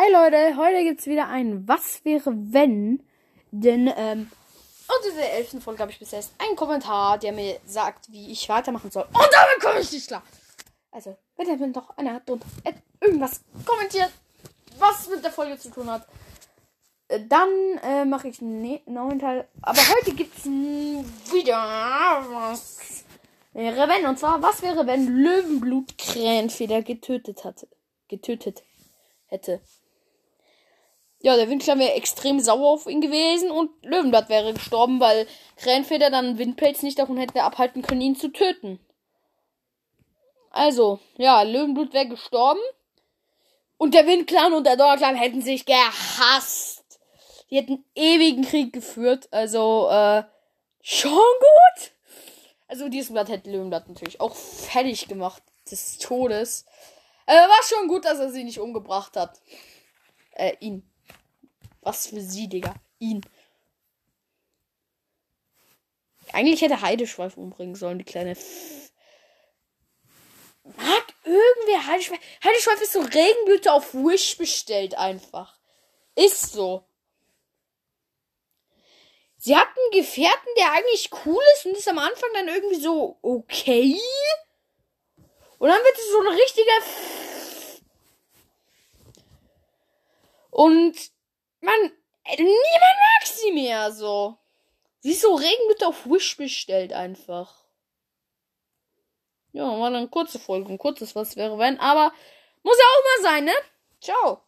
Hi Leute, heute gibt's wieder ein Was wäre wenn? Denn, ähm, unter der elften Folge habe ich bis jetzt einen Kommentar, der mir sagt, wie ich weitermachen soll. Und damit komme ich nicht klar. Also, wenn ihr mir doch einer drunter irgendwas kommentiert, was mit der Folge zu tun hat, äh, dann äh, mache ich einen ne neuen Teil. Aber heute gibt's wieder was wäre wenn. Und zwar, was wäre, wenn Löwenblut Krähenfeder getötet hatte? Getötet hätte. Ja, der Windschlag wäre extrem sauer auf ihn gewesen und Löwenblatt wäre gestorben, weil Krähenfeder dann Windpelz nicht davon hätte abhalten können, ihn zu töten. Also, ja, Löwenblut wäre gestorben. Und der Windclan und der Donnerclan hätten sich gehasst. Die hätten ewigen Krieg geführt. Also, äh, schon gut. Also, dieses Blatt hätte Löwenblatt natürlich auch fertig gemacht. Des Todes. Äh, war schon gut, dass er sie nicht umgebracht hat. Äh, ihn. Was für sie, Digga. Ihn. Eigentlich hätte Heideschweif umbringen sollen, die kleine. F Mag irgendwer Heideschweif. Heideschweif ist so Regenblüte auf Wish bestellt einfach. Ist so. Sie hat einen Gefährten, der eigentlich cool ist und ist am Anfang dann irgendwie so okay. Und dann wird es so ein richtiger. F und man, niemand mag sie mehr so. Sie ist so Regenblüte auf Wish bestellt einfach. Ja, war dann kurze Folge, ein kurzes Was wäre wenn, aber muss ja auch mal sein, ne? Ciao.